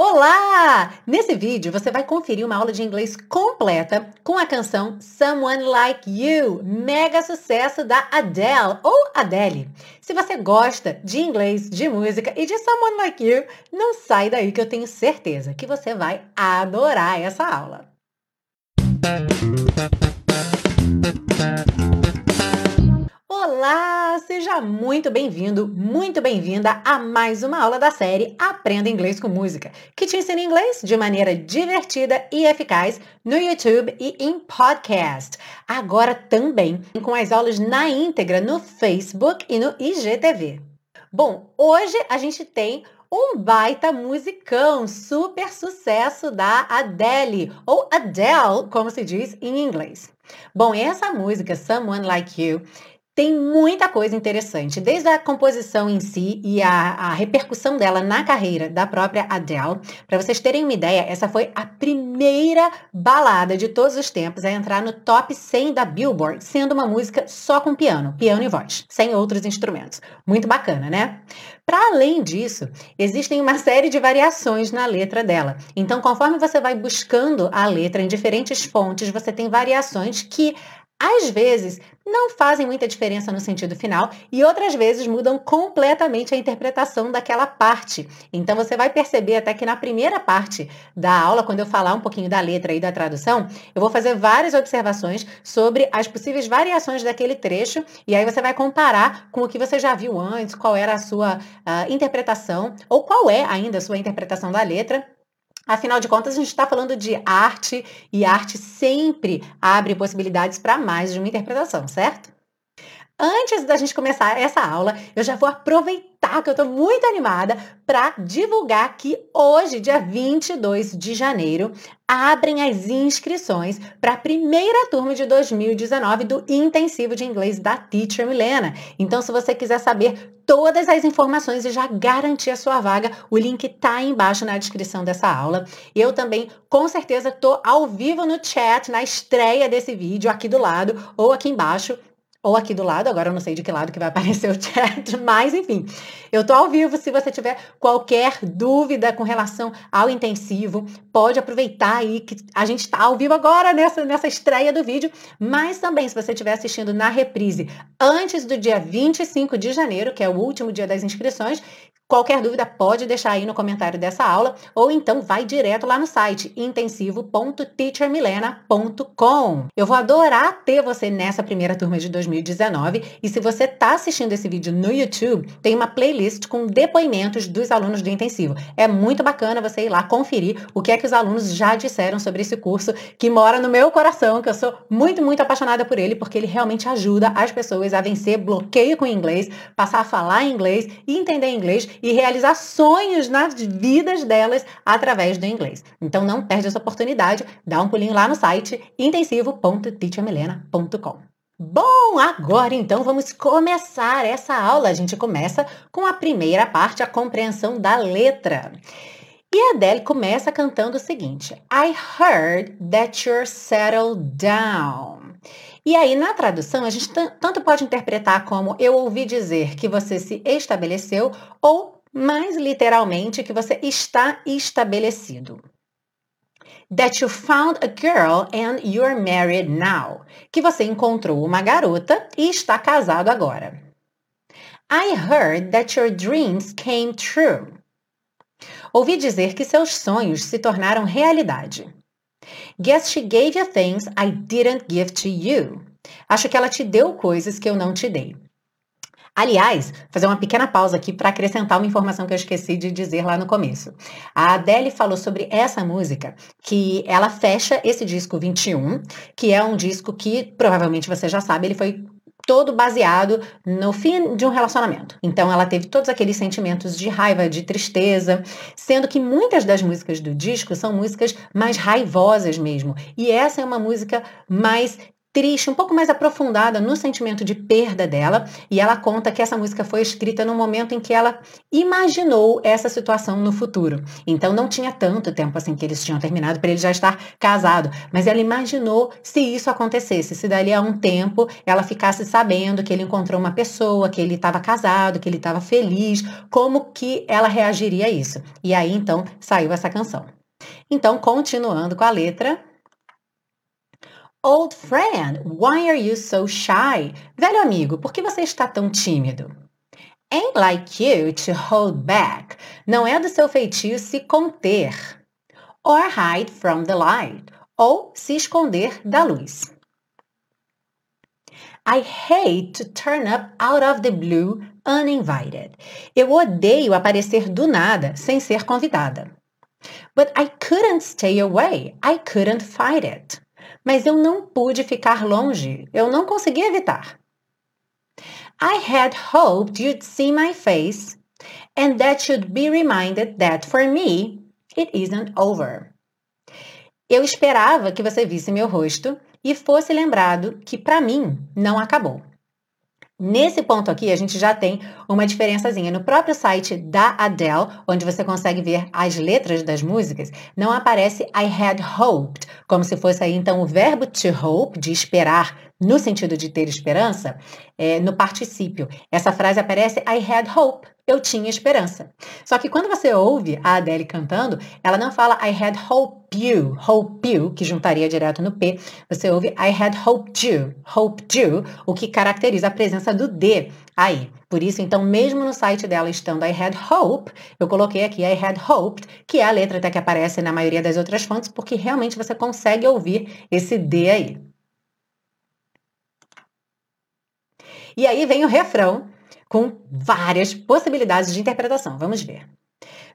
Olá! Nesse vídeo você vai conferir uma aula de inglês completa com a canção Someone Like You, mega sucesso da Adele ou Adele. Se você gosta de inglês, de música e de Someone Like You, não sai daí que eu tenho certeza que você vai adorar essa aula. Olá, seja muito bem-vindo, muito bem-vinda a mais uma aula da série Aprenda Inglês com Música, que te ensina inglês de maneira divertida e eficaz no YouTube e em podcast. Agora também com as aulas na íntegra no Facebook e no IGTV. Bom, hoje a gente tem um baita musicão, super sucesso da Adele, ou Adele, como se diz em inglês. Bom, essa música, Someone Like You, tem muita coisa interessante, desde a composição em si e a, a repercussão dela na carreira da própria Adele. Para vocês terem uma ideia, essa foi a primeira balada de todos os tempos a entrar no top 100 da Billboard, sendo uma música só com piano, piano e voz, sem outros instrumentos. Muito bacana, né? Para além disso, existem uma série de variações na letra dela. Então, conforme você vai buscando a letra em diferentes fontes, você tem variações que às vezes não fazem muita diferença no sentido final e outras vezes mudam completamente a interpretação daquela parte. Então você vai perceber até que na primeira parte da aula, quando eu falar um pouquinho da letra e da tradução, eu vou fazer várias observações sobre as possíveis variações daquele trecho e aí você vai comparar com o que você já viu antes, qual era a sua uh, interpretação ou qual é ainda a sua interpretação da letra Afinal de contas, a gente está falando de arte e arte sempre abre possibilidades para mais de uma interpretação, certo? Antes da gente começar essa aula, eu já vou aproveitar que eu estou muito animada para divulgar que hoje, dia 22 de janeiro, abrem as inscrições para a primeira turma de 2019 do Intensivo de Inglês da Teacher Milena. Então, se você quiser saber todas as informações e já garantir a sua vaga, o link está embaixo na descrição dessa aula. Eu também, com certeza, estou ao vivo no chat, na estreia desse vídeo, aqui do lado ou aqui embaixo ou aqui do lado, agora eu não sei de que lado que vai aparecer o chat, mas enfim, eu tô ao vivo. Se você tiver qualquer dúvida com relação ao intensivo, pode aproveitar aí que a gente está ao vivo agora nessa, nessa estreia do vídeo, mas também se você estiver assistindo na reprise antes do dia 25 de janeiro, que é o último dia das inscrições, Qualquer dúvida pode deixar aí no comentário dessa aula ou então vai direto lá no site intensivo.teachermilena.com. Eu vou adorar ter você nessa primeira turma de 2019 e se você está assistindo esse vídeo no YouTube, tem uma playlist com depoimentos dos alunos do intensivo. É muito bacana você ir lá conferir o que é que os alunos já disseram sobre esse curso que mora no meu coração, que eu sou muito, muito apaixonada por ele porque ele realmente ajuda as pessoas a vencer bloqueio com inglês, passar a falar inglês e entender inglês e realizar sonhos nas vidas delas através do inglês. Então não perde essa oportunidade, dá um pulinho lá no site intensivo.teachermilena.com. Bom, agora então vamos começar essa aula. A gente começa com a primeira parte, a compreensão da letra. E a Adele começa cantando o seguinte: I heard that you're settled down. E aí, na tradução, a gente tanto pode interpretar como eu ouvi dizer que você se estabeleceu, ou mais literalmente, que você está estabelecido. That you found a girl and you're married now. Que você encontrou uma garota e está casado agora. I heard that your dreams came true. Ouvi dizer que seus sonhos se tornaram realidade. Guess she gave you things I didn't give to you. Acho que ela te deu coisas que eu não te dei. Aliás, fazer uma pequena pausa aqui para acrescentar uma informação que eu esqueci de dizer lá no começo. A Adele falou sobre essa música, que ela fecha esse disco 21, que é um disco que provavelmente você já sabe, ele foi todo baseado no fim de um relacionamento. Então ela teve todos aqueles sentimentos de raiva, de tristeza, sendo que muitas das músicas do disco são músicas mais raivosas mesmo. E essa é uma música mais triste, um pouco mais aprofundada no sentimento de perda dela, e ela conta que essa música foi escrita no momento em que ela imaginou essa situação no futuro. Então não tinha tanto tempo assim que eles tinham terminado para ele já estar casado, mas ela imaginou se isso acontecesse, se dali a um tempo ela ficasse sabendo que ele encontrou uma pessoa, que ele estava casado, que ele estava feliz, como que ela reagiria a isso. E aí então saiu essa canção. Então, continuando com a letra, Old friend, why are you so shy? Velho amigo, por que você está tão tímido? Ain't like you to hold back. Não é do seu feitio se conter. Or hide from the light. Ou se esconder da luz. I hate to turn up out of the blue uninvited. Eu odeio aparecer do nada sem ser convidada. But I couldn't stay away. I couldn't fight it mas eu não pude ficar longe, eu não consegui evitar. I had hoped you'd see my face and that you'd be reminded that for me it isn't over. Eu esperava que você visse meu rosto e fosse lembrado que para mim não acabou. Nesse ponto aqui, a gente já tem uma diferençazinha. No próprio site da Adele, onde você consegue ver as letras das músicas, não aparece I had hoped, como se fosse aí então o verbo to hope, de esperar, no sentido de ter esperança, é, no particípio. Essa frase aparece I had hope, eu tinha esperança. Só que quando você ouve a Adele cantando, ela não fala I had hope you, hope you, que juntaria direto no P. Você ouve I had hoped you, hoped you, o que caracteriza a presença do D aí. Por isso, então, mesmo no site dela estando I had hope, eu coloquei aqui I had hoped, que é a letra até que aparece na maioria das outras fontes, porque realmente você consegue ouvir esse D aí. E aí vem o refrão, com várias possibilidades de interpretação. Vamos ver.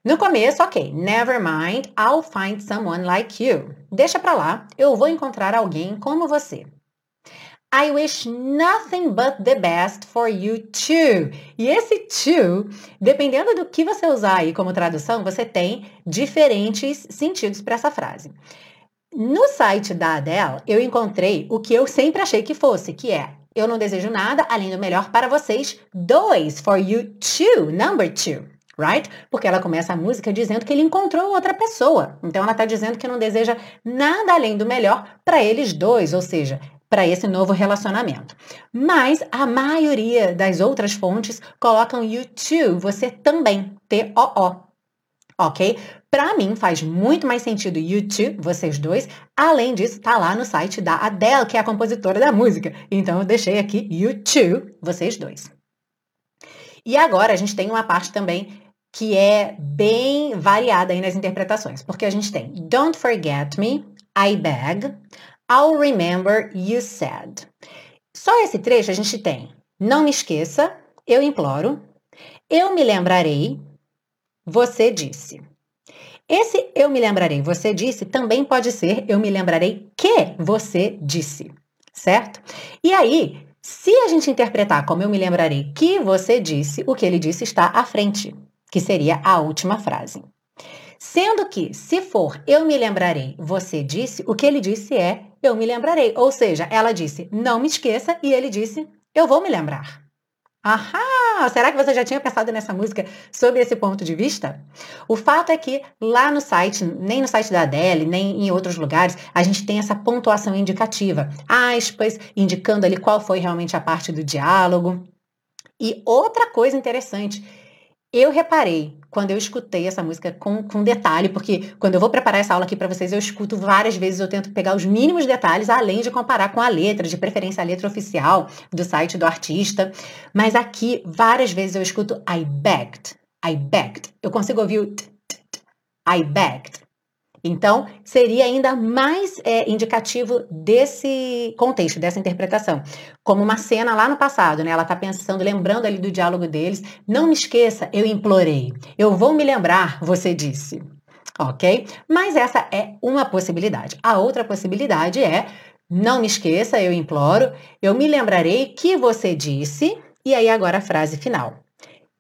No começo, ok, never mind, I'll find someone like you. Deixa pra lá, eu vou encontrar alguém como você. I wish nothing but the best for you too. E esse too, dependendo do que você usar aí como tradução, você tem diferentes sentidos para essa frase. No site da Adele, eu encontrei o que eu sempre achei que fosse, que é eu não desejo nada além do melhor para vocês dois. For you two, number two. Right? Porque ela começa a música dizendo que ele encontrou outra pessoa. Então ela está dizendo que não deseja nada além do melhor para eles dois, ou seja, para esse novo relacionamento. Mas a maioria das outras fontes colocam you too, você também, T-O-O. Ok? Para mim faz muito mais sentido YouTube, vocês dois. Além disso, tá lá no site da Adele, que é a compositora da música. Então eu deixei aqui YouTube, vocês dois. E agora a gente tem uma parte também que é bem variada aí nas interpretações, porque a gente tem Don't forget me, I beg, I'll remember you said. Só esse trecho a gente tem Não me esqueça, eu imploro, eu me lembrarei, você disse. Esse eu me lembrarei, você disse, também pode ser eu me lembrarei que você disse, certo? E aí, se a gente interpretar como eu me lembrarei que você disse, o que ele disse está à frente, que seria a última frase. Sendo que, se for eu me lembrarei, você disse, o que ele disse é eu me lembrarei. Ou seja, ela disse não me esqueça e ele disse eu vou me lembrar. Ahá! Será que você já tinha pensado nessa música sob esse ponto de vista? O fato é que lá no site, nem no site da Adele, nem em outros lugares, a gente tem essa pontuação indicativa, aspas, indicando ali qual foi realmente a parte do diálogo. E outra coisa interessante, eu reparei quando eu escutei essa música com, com detalhe, porque quando eu vou preparar essa aula aqui para vocês, eu escuto várias vezes, eu tento pegar os mínimos detalhes, além de comparar com a letra, de preferência a letra oficial do site do artista. Mas aqui, várias vezes eu escuto I begged, I begged. Eu consigo ouvir o t, t, t, I begged. Então, seria ainda mais é, indicativo desse contexto, dessa interpretação. Como uma cena lá no passado, né? Ela está pensando, lembrando ali do diálogo deles. Não me esqueça, eu implorei. Eu vou me lembrar, você disse. Ok? Mas essa é uma possibilidade. A outra possibilidade é: não me esqueça, eu imploro, eu me lembrarei que você disse. E aí, agora a frase final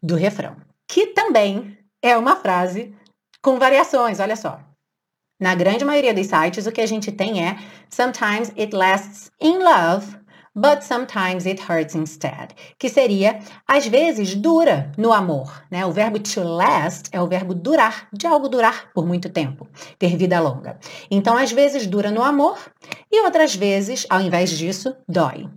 do refrão, que também é uma frase com variações, olha só. Na grande maioria dos sites, o que a gente tem é Sometimes it lasts in love, but sometimes it hurts instead, que seria às vezes dura no amor, né? O verbo to last é o verbo durar, de algo durar por muito tempo, ter vida longa. Então, às vezes dura no amor e outras vezes, ao invés disso, dói.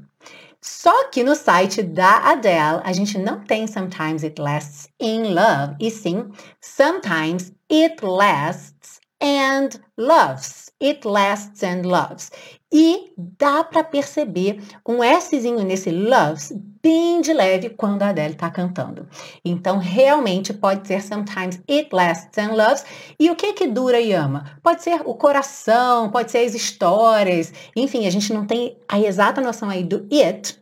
Só que no site da Adele, a gente não tem Sometimes It Lasts in Love, e sim Sometimes It Lasts and Loves. It lasts and loves. E dá para perceber um Szinho nesse loves bem de leve quando a Adele está cantando. Então, realmente pode ser sometimes it lasts and loves. E o que que dura e ama? Pode ser o coração, pode ser as histórias. Enfim, a gente não tem a exata noção aí do it,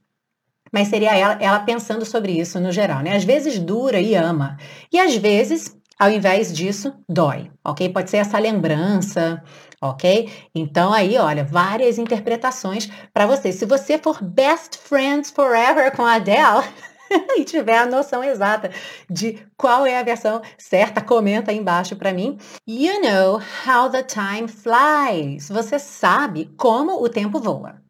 mas seria ela, ela pensando sobre isso no geral, né? Às vezes dura e ama. E às vezes ao invés disso, dói, ok? Pode ser essa lembrança, ok? Então aí, olha, várias interpretações para você. Se você for best friends forever com a Adele e tiver a noção exata de qual é a versão certa, comenta aí embaixo para mim. You know how the time flies. Você sabe como o tempo voa.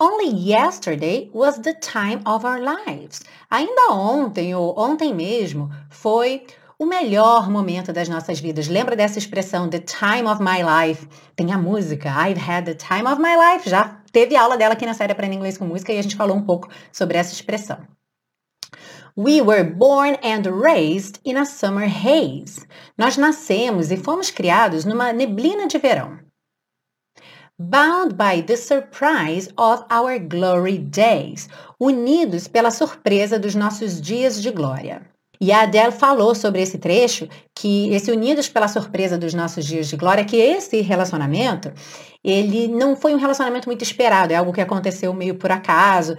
Only yesterday was the time of our lives. Ainda ontem ou ontem mesmo foi o melhor momento das nossas vidas. Lembra dessa expressão, the time of my life? Tem a música, I've had the time of my life. Já teve aula dela aqui na série Aprenda Inglês com Música e a gente falou um pouco sobre essa expressão. We were born and raised in a summer haze. Nós nascemos e fomos criados numa neblina de verão. Bound by the surprise of our glory days. Unidos pela surpresa dos nossos dias de glória. E a Adele falou sobre esse trecho, que esse Unidos pela Surpresa dos Nossos Dias de Glória, que esse relacionamento, ele não foi um relacionamento muito esperado, é algo que aconteceu meio por acaso,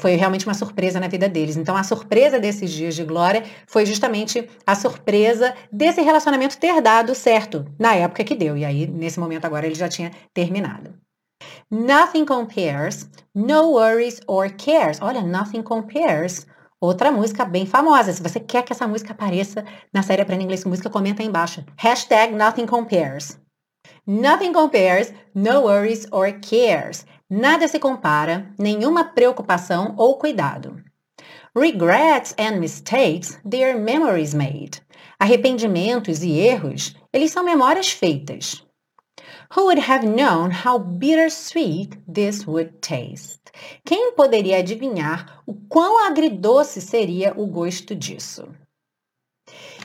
foi realmente uma surpresa na vida deles. Então, a surpresa desses dias de glória foi justamente a surpresa desse relacionamento ter dado certo na época que deu. E aí, nesse momento agora, ele já tinha terminado. Nothing compares, no worries or cares. Olha, nothing compares Outra música bem famosa. Se você quer que essa música apareça na série Aprenda Inglês com Música, comenta aí embaixo. Hashtag Nothing Compares. Nothing compares, no worries or cares. Nada se compara, nenhuma preocupação ou cuidado. Regrets and mistakes, they are memories made. Arrependimentos e erros, eles são memórias feitas. Who would have known how bittersweet this would taste? Quem poderia adivinhar o quão agridoce seria o gosto disso?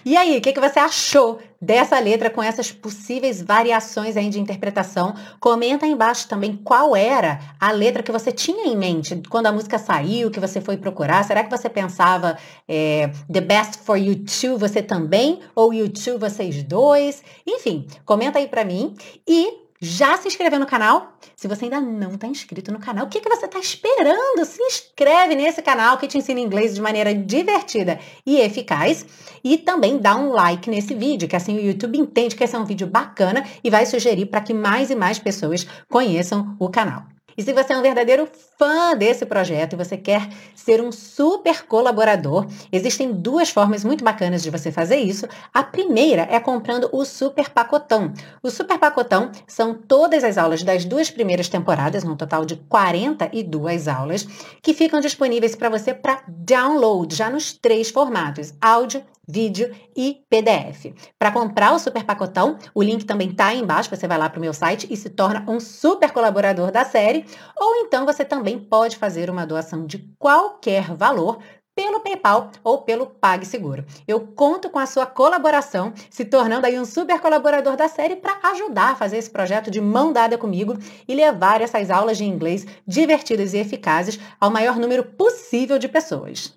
E aí, o que, que você achou dessa letra com essas possíveis variações aí de interpretação? Comenta aí embaixo também qual era a letra que você tinha em mente quando a música saiu, que você foi procurar. Será que você pensava é, The Best for You Two, você também? Ou You Two, vocês dois? Enfim, comenta aí pra mim. E já se inscreveu no canal? Se você ainda não está inscrito no canal, o que, que você está esperando? Se inscreve nesse canal que te ensina inglês de maneira divertida e eficaz. E também dá um like nesse vídeo, que assim o YouTube entende que esse é um vídeo bacana e vai sugerir para que mais e mais pessoas conheçam o canal. E se você é um verdadeiro fã desse projeto e você quer ser um super colaborador, existem duas formas muito bacanas de você fazer isso. A primeira é comprando o Super Pacotão. O Super Pacotão são todas as aulas das duas primeiras temporadas, num total de 42 aulas, que ficam disponíveis para você para download, já nos três formatos: áudio, vídeo e PDF. Para comprar o super pacotão, o link também está aí embaixo, você vai lá para o meu site e se torna um super colaborador da série, ou então você também pode fazer uma doação de qualquer valor pelo PayPal ou pelo PagSeguro. Eu conto com a sua colaboração, se tornando aí um super colaborador da série para ajudar a fazer esse projeto de mão dada comigo e levar essas aulas de inglês divertidas e eficazes ao maior número possível de pessoas.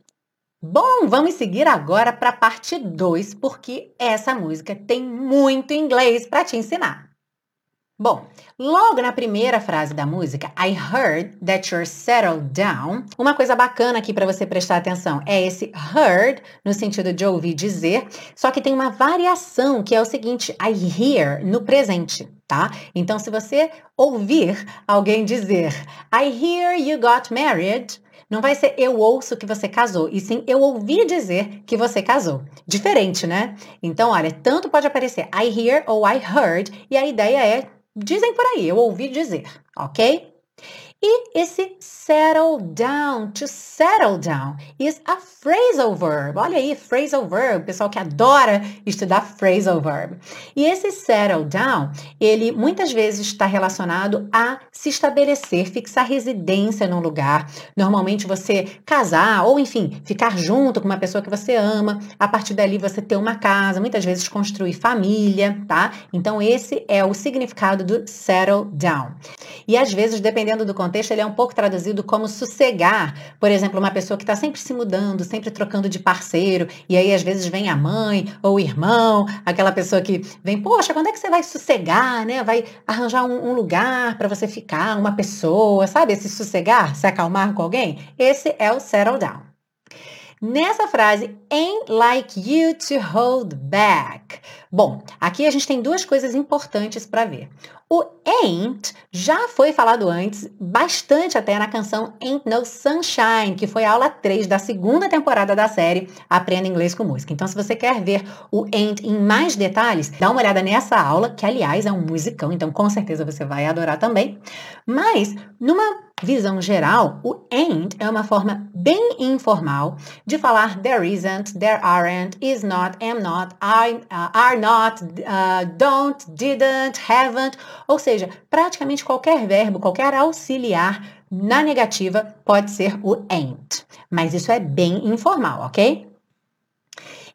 Bom, vamos seguir agora para a parte 2, porque essa música tem muito inglês para te ensinar. Bom, logo na primeira frase da música, I heard that you're settled down. Uma coisa bacana aqui para você prestar atenção é esse heard, no sentido de ouvir dizer, só que tem uma variação que é o seguinte, I hear no presente, tá? Então, se você ouvir alguém dizer I hear you got married, Não vai ser eu ouço que você casou, e sim eu ouvi dizer que você casou. Diferente, né? Então, olha, tanto pode aparecer I hear ou I heard, e a ideia é dizem por aí, eu ouvi dizer, ok? E esse settle down, to settle down, is a phrasal verb. Olha aí, phrasal verb, pessoal que adora estudar phrasal verb. E esse settle down, ele muitas vezes está relacionado a se estabelecer, fixar residência num lugar. Normalmente você casar, ou enfim, ficar junto com uma pessoa que você ama. A partir dali você ter uma casa, muitas vezes construir família, tá? Então esse é o significado do settle down. E às vezes, dependendo do contexto, ele é um pouco traduzido como sossegar. Por exemplo, uma pessoa que está sempre se mudando, sempre trocando de parceiro, e aí às vezes vem a mãe ou o irmão, aquela pessoa que vem, poxa, quando é que você vai sossegar, né? Vai arranjar um, um lugar para você ficar, uma pessoa, sabe? Esse sossegar, se acalmar com alguém. Esse é o settle down. Nessa frase, ain't like you to hold back. Bom, aqui a gente tem duas coisas importantes para ver. O ain't já foi falado antes, bastante até na canção Ain't No Sunshine, que foi a aula 3 da segunda temporada da série Aprenda Inglês com Música. Então, se você quer ver o ain't em mais detalhes, dá uma olhada nessa aula, que aliás é um musicão, então com certeza você vai adorar também. Mas, numa visão geral, o ain't é uma forma bem informal de falar there isn't, there aren't, is not, am not, I, uh, are not, uh, don't, didn't, haven't ou seja, praticamente qualquer verbo, qualquer auxiliar na negativa pode ser o ain't. Mas isso é bem informal, ok?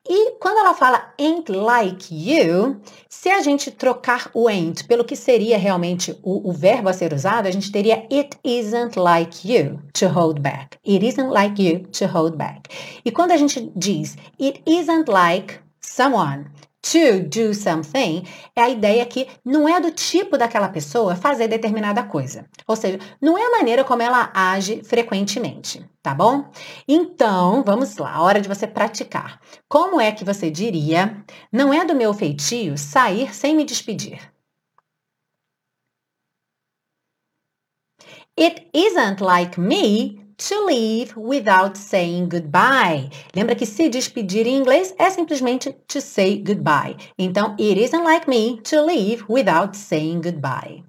E quando ela fala ain't like you, se a gente trocar o ain't pelo que seria realmente o, o, verbo a ser usado, a gente teria it isn't like you to hold back. It isn't like you to hold back. E quando a gente diz it isn't like someone, to do something é a ideia que não é do tipo daquela pessoa fazer determinada coisa. Ou seja, não é a maneira como ela age frequentemente, tá bom? Então, vamos lá, hora de você praticar. Como é que você diria: não é do meu feitio sair sem me despedir? It isn't like me to leave without saying goodbye. Lembra que se despedir em inglês é simplesmente to say goodbye. Então, it isn't like me to leave without saying goodbye.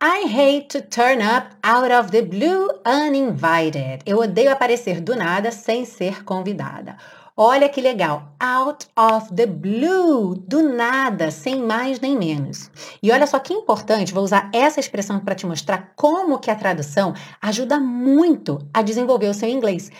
I hate to turn up out of the blue uninvited. Eu odeio aparecer do nada sem ser convidada. Olha que legal. Out of the blue. Do nada, sem mais nem menos. E olha só que importante, vou usar essa expressão para te mostrar como que a tradução ajuda muito a desenvolver o seu inglês.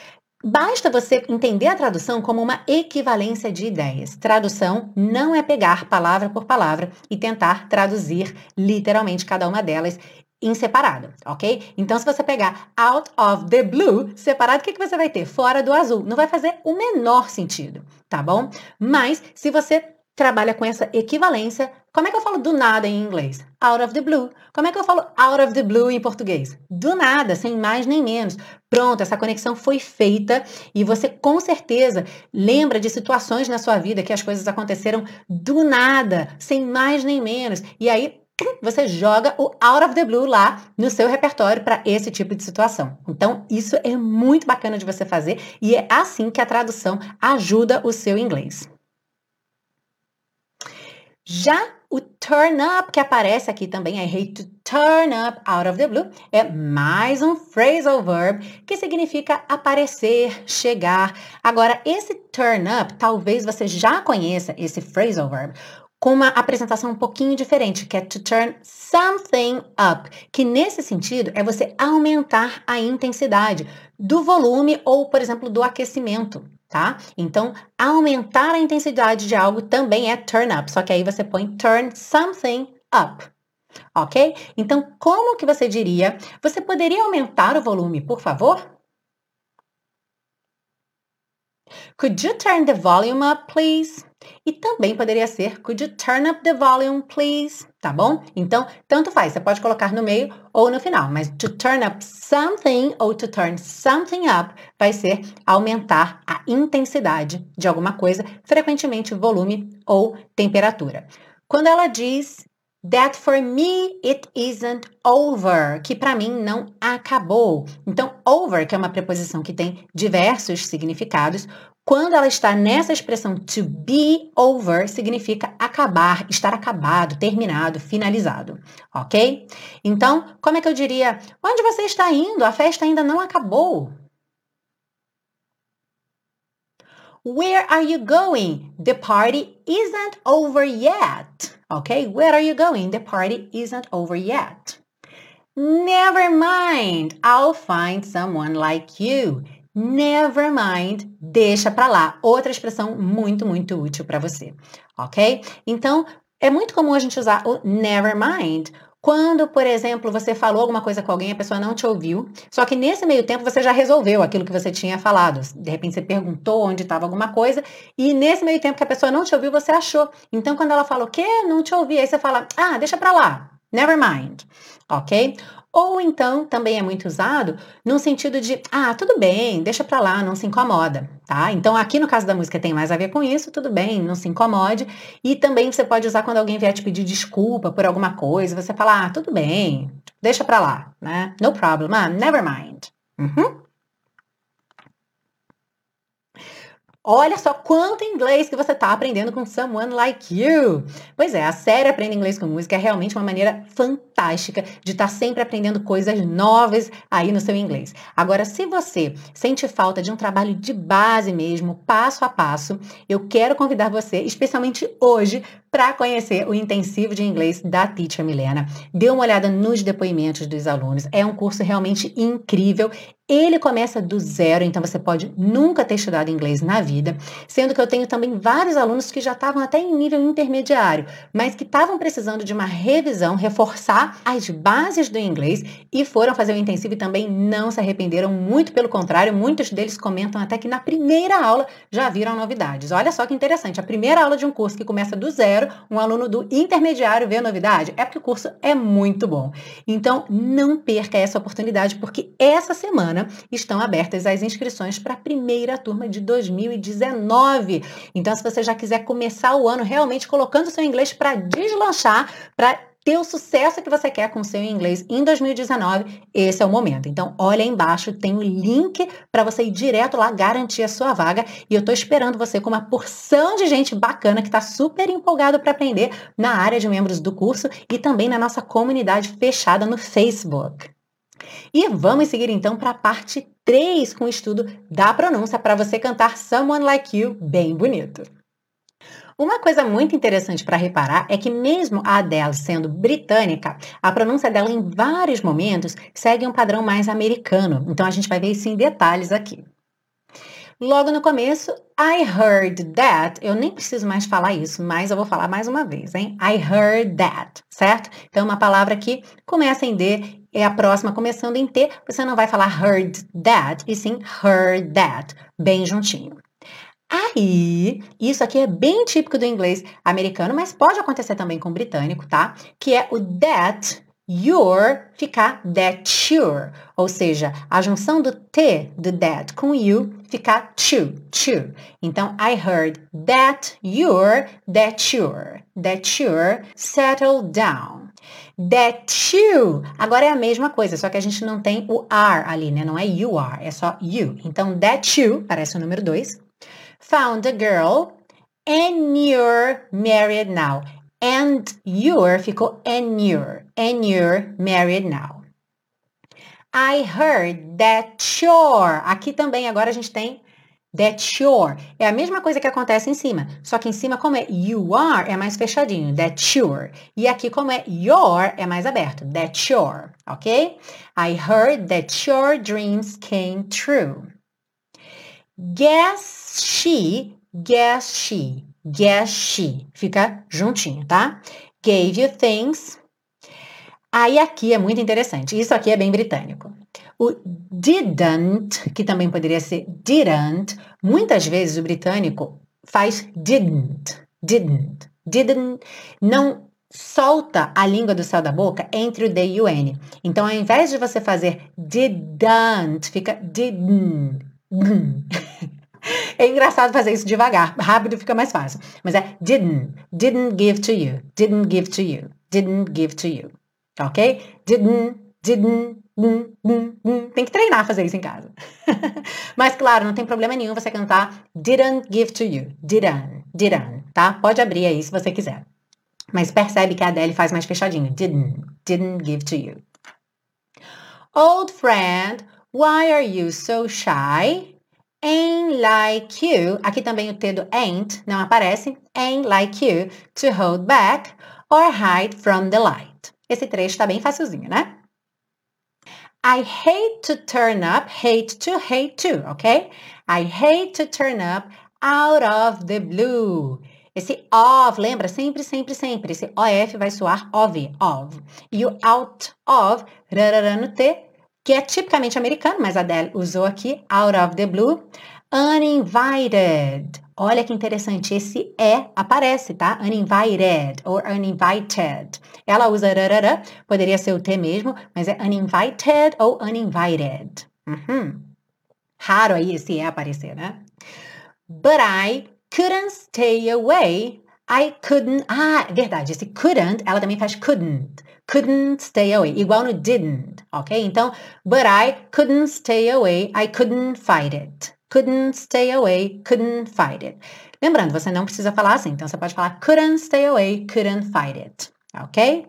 Basta você entender a tradução como uma equivalência de ideias. Tradução não é pegar palavra por palavra e tentar traduzir literalmente cada uma delas em separado, ok? Então, se você pegar out of the blue separado, o que, que você vai ter? Fora do azul. Não vai fazer o menor sentido, tá bom? Mas, se você trabalha com essa equivalência, como é que eu falo do nada em inglês? Out of the blue. Como é que eu falo out of the blue em português? Do nada, sem mais nem menos. Pronto, essa conexão foi feita e você com certeza lembra de situações na sua vida que as coisas aconteceram do nada, sem mais nem menos. E aí você joga o out of the blue lá no seu repertório para esse tipo de situação. Então, isso é muito bacana de você fazer e é assim que a tradução ajuda o seu inglês. Já o turn up, que aparece aqui também, I hate to turn up out of the blue, é mais um phrasal verb que significa aparecer, chegar. Agora, esse turn up, talvez você já conheça esse phrasal verb com uma apresentação um pouquinho diferente, que é to turn something up, que nesse sentido é você aumentar a intensidade do volume ou, por exemplo, do aquecimento, tá? Então, aumentar a intensidade de algo também é turn up, só que aí você põe turn something up. Ok? Então, como que você diria? Você poderia aumentar o volume, por favor? Could you turn the volume up, please? E também poderia ser Could you turn up the volume, please? Tá bom? Então, tanto faz, você pode colocar no meio ou no final, mas to turn up something ou to turn something up vai ser aumentar a intensidade de alguma coisa, frequentemente volume ou temperatura. Quando ela diz That for me it isn't over, que para mim não acabou. Então, over, que é uma preposição que tem diversos significados, quando ela está nessa expressão to be over, significa acabar, estar acabado, terminado, finalizado, ok? Então, como é que eu diria? Onde você está indo? A festa ainda não acabou. Where are you going? The party isn't over yet. Okay, where are you going? The party isn't over yet. Never mind, I'll find someone like you. Never mind, deixa pra lá. Outra expressão muito, muito útil para você, ok? Então, é muito comum a gente usar o never mind quando, por exemplo, você falou alguma coisa com alguém, a pessoa não te ouviu, só que nesse meio tempo você já resolveu aquilo que você tinha falado. De repente você perguntou onde estava alguma coisa, e nesse meio tempo que a pessoa não te ouviu, você achou. Então, quando ela fala o quê? Não te ouvi. Aí você fala, ah, deixa pra lá. Never mind. Ok? Ou então também é muito usado no sentido de, ah, tudo bem, deixa pra lá, não se incomoda, tá? Então aqui no caso da música tem mais a ver com isso, tudo bem, não se incomode. E também você pode usar quando alguém vier te pedir desculpa por alguma coisa, você fala, ah, tudo bem, deixa pra lá, né? No problem, ah, never mind. Uhum. Olha só quanto inglês que você está aprendendo com Someone Like You. Pois é, a série Aprenda Inglês com Música é realmente uma maneira fantástica de estar tá sempre aprendendo coisas novas aí no seu inglês. Agora, se você sente falta de um trabalho de base mesmo, passo a passo, eu quero convidar você, especialmente hoje, para conhecer o intensivo de inglês da Teacher Milena. Dê uma olhada nos depoimentos dos alunos. É um curso realmente incrível. Ele começa do zero, então você pode nunca ter estudado inglês na vida, sendo que eu tenho também vários alunos que já estavam até em nível intermediário, mas que estavam precisando de uma revisão, reforçar as bases do inglês e foram fazer o intensivo e também não se arrependeram, muito pelo contrário, muitos deles comentam até que na primeira aula já viram novidades. Olha só que interessante, a primeira aula de um curso que começa do zero, um aluno do intermediário vê novidade, é porque o curso é muito bom. Então, não perca essa oportunidade, porque essa semana estão abertas as inscrições para a primeira turma de 2019. Então, se você já quiser começar o ano realmente colocando seu inglês para deslanchar, para ter o sucesso que você quer com o seu inglês em 2019, esse é o momento. Então, olha aí embaixo, tem o link para você ir direto lá garantir a sua vaga. E eu estou esperando você com uma porção de gente bacana que está super empolgado para aprender na área de membros do curso e também na nossa comunidade fechada no Facebook. E vamos seguir então para a parte 3 com o estudo da pronúncia para você cantar Someone Like You bem bonito. Uma coisa muito interessante para reparar é que, mesmo a Adele sendo britânica, a pronúncia dela em vários momentos segue um padrão mais americano. Então a gente vai ver isso em detalhes aqui. Logo no começo, I heard that. Eu nem preciso mais falar isso, mas eu vou falar mais uma vez, hein? I heard that, certo? Então, uma palavra que começa em D é a próxima começando em T, você não vai falar heard that, e sim heard that, bem juntinho. Aí, isso aqui é bem típico do inglês americano, mas pode acontecer também com o britânico, tá? Que é o that, your, ficar that sure. Ou seja, a junção do T, do that, com you, ficar to, to. Então, I heard that you're, that sure, that sure, settle down. That you. Agora é a mesma coisa, só que a gente não tem o are ali, né? Não é you are, é só you. Então, that you, parece o número 2. Found a girl and you're married now. And you're ficou and you're. And you're married now. I heard that you're. Aqui também agora a gente tem That your é a mesma coisa que acontece em cima, só que em cima, como é you are, é mais fechadinho, that your. E aqui, como é your, é mais aberto, that your, ok? I heard that your dreams came true. Guess she, guess she, guess she. Fica juntinho, tá? Gave you things. Aí aqui é muito interessante. Isso aqui é bem britânico. O didn't, que também poderia ser didn't, muitas vezes o britânico faz didn't, didn't, didn't, não solta a língua do céu da boca entre o D e o N. Então, ao invés de você fazer didn't, fica didn't. É engraçado fazer isso devagar, rápido fica mais fácil. Mas é didn't, didn't give to you, didn't give to you, didn't give to you. Ok? Didn't, didn't, hum, hum, hum. Tem que treinar a fazer isso em casa. Mas claro, não tem problema nenhum você cantar didn't give to you. Didn't, didn't, tá? Pode abrir aí se você quiser. Mas percebe que a Adele faz mais fechadinho. Didn't, didn't give to you. Old friend, why are you so shy? Ain't like you. Aqui também o T do ain't não aparece. Ain't like you to hold back or hide from the light. Esse trecho está bem facilzinho, né? I hate to turn up, hate to hate to, ok? I hate to turn up out of the blue. Esse of, lembra? Sempre, sempre, sempre. Esse OF vai soar of, of. E o out of, rarará no T, que é tipicamente americano, mas a Adele usou aqui, out of the blue. Uninvited. Olha que interessante, esse é aparece, tá? Uninvited ou uninvited. Ela usa rarará, poderia ser o T mesmo, mas é uninvited ou uninvited. Uhum. Raro aí esse é aparecer, né? But I couldn't stay away. I couldn't. Ah, verdade. Esse couldn't, ela também faz couldn't. Couldn't stay away. Igual no didn't, ok? Então, but I couldn't stay away. I couldn't fight it. Couldn't stay away. Couldn't fight it. Lembrando, você não precisa falar assim. Então, você pode falar couldn't stay away. Couldn't fight it. Ok?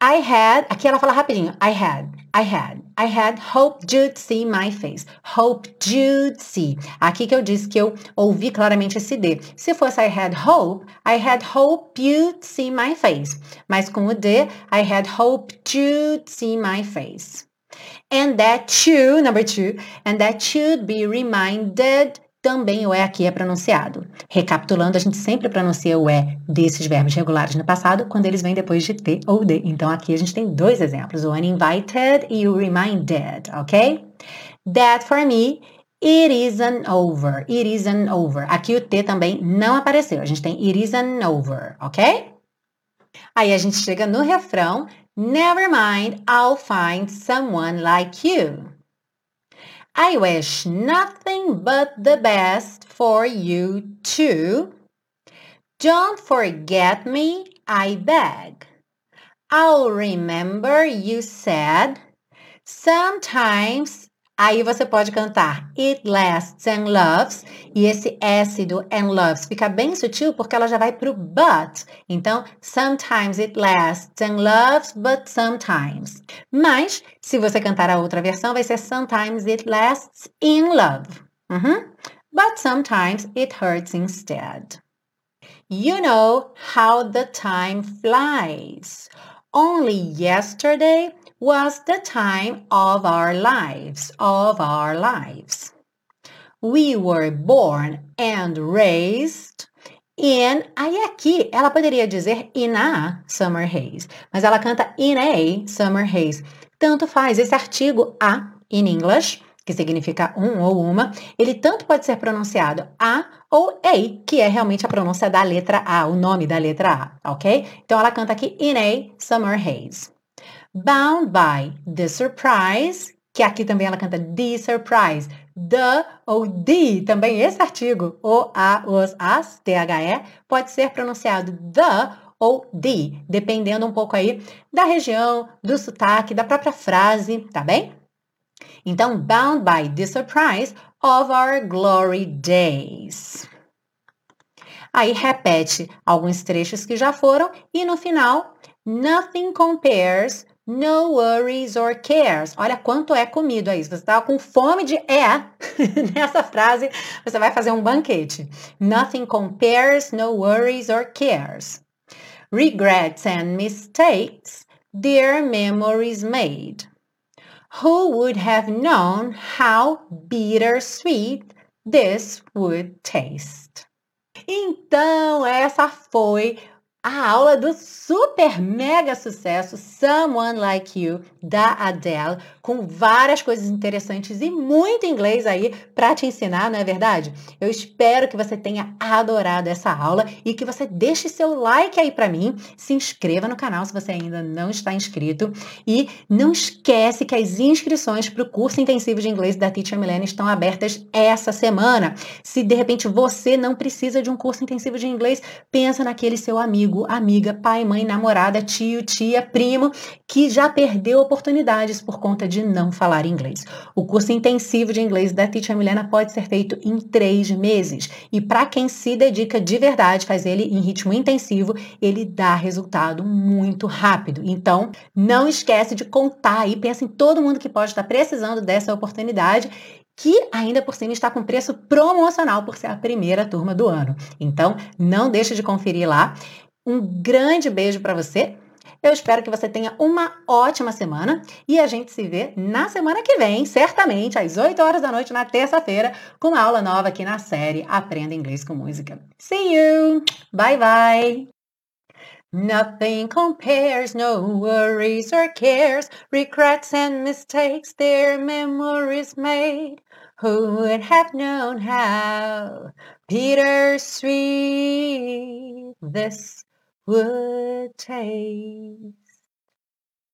I had. Aqui ela fala rapidinho. I had. I had. I had hoped you'd see my face. Hoped you'd see. Aqui que eu disse que eu ouvi claramente esse D. Se fosse I had hope, I had hoped you'd see my face. Mas com o D, I had hoped you'd see my face. And that you, number two, and that you'd be reminded também o E aqui é pronunciado. Recapitulando, a gente sempre pronuncia o E desses verbos regulares no passado quando eles vêm depois de T ou D. Então, aqui a gente tem dois exemplos, o uninvited e o reminded, ok? That for me, it isn't over. It isn't over. Aqui o T também não apareceu. A gente tem it isn't over, ok? Aí a gente chega no refrão, Never mind, I'll find someone like you. I wish nothing but the best for you too. Don't forget me, I beg. I'll remember you said. Sometimes Aí você pode cantar It lasts and loves. E esse S do and loves fica bem sutil porque ela já vai pro but. Então, sometimes it lasts and loves, but sometimes. Mas, se você cantar a outra versão, vai ser sometimes it lasts in love. Uhum. But sometimes it hurts instead. You know how the time flies. Only yesterday was the time of our lives, of our lives. We were born and raised in. Aí aqui ela poderia dizer in a summer haze, mas ela canta in a summer haze. Tanto faz esse artigo a in English, que significa um ou uma, ele tanto pode ser pronunciado a ou a, que é realmente a pronúncia da letra A, o nome da letra A, ok? Então ela canta aqui in a summer haze. Bound by the surprise, que aqui também ela canta the surprise. The ou the, também esse artigo, o, a, os, as, T-H-E, pode ser pronunciado the ou the, dependendo um pouco aí da região, do sotaque, da própria frase, tá bem? Então, bound by the surprise of our glory days. Aí repete alguns trechos que já foram e no final, nothing compares No worries or cares. Olha quanto é comido aí. Se você está com fome de é nessa frase, você vai fazer um banquete. Nothing compares, no worries or cares. Regrets and mistakes, dear memories made. Who would have known how bittersweet this would taste? Então, essa foi a aula do super mega sucesso Someone Like You da Adele, com várias coisas interessantes e muito inglês aí para te ensinar, não é verdade? Eu espero que você tenha adorado essa aula e que você deixe seu like aí para mim, se inscreva no canal se você ainda não está inscrito e não esquece que as inscrições para o curso intensivo de inglês da Teacher Millennium estão abertas essa semana. Se de repente você não precisa de um curso intensivo de inglês, pensa naquele seu amigo amigo, amiga, pai, mãe, namorada, tio, tia, primo, que já perdeu oportunidades por conta de não falar inglês. O curso intensivo de inglês da Teacher Milena pode ser feito em três meses. E para quem se dedica de verdade, faz ele em ritmo intensivo, ele dá resultado muito rápido. Então, não esquece de contar aí, pensa em todo mundo que pode estar precisando dessa oportunidade que ainda por cima está com preço promocional por ser a primeira turma do ano. Então, não deixe de conferir lá. Um grande beijo para você. Eu espero que você tenha uma ótima semana e a gente se vê na semana que vem, certamente às 8 horas da noite na terça-feira, com uma aula nova aqui na série Aprenda Inglês com Música. See you. Bye bye. Nothing compares, no worries or cares, regrets and mistakes, their memories made. Who would have known how this would taste?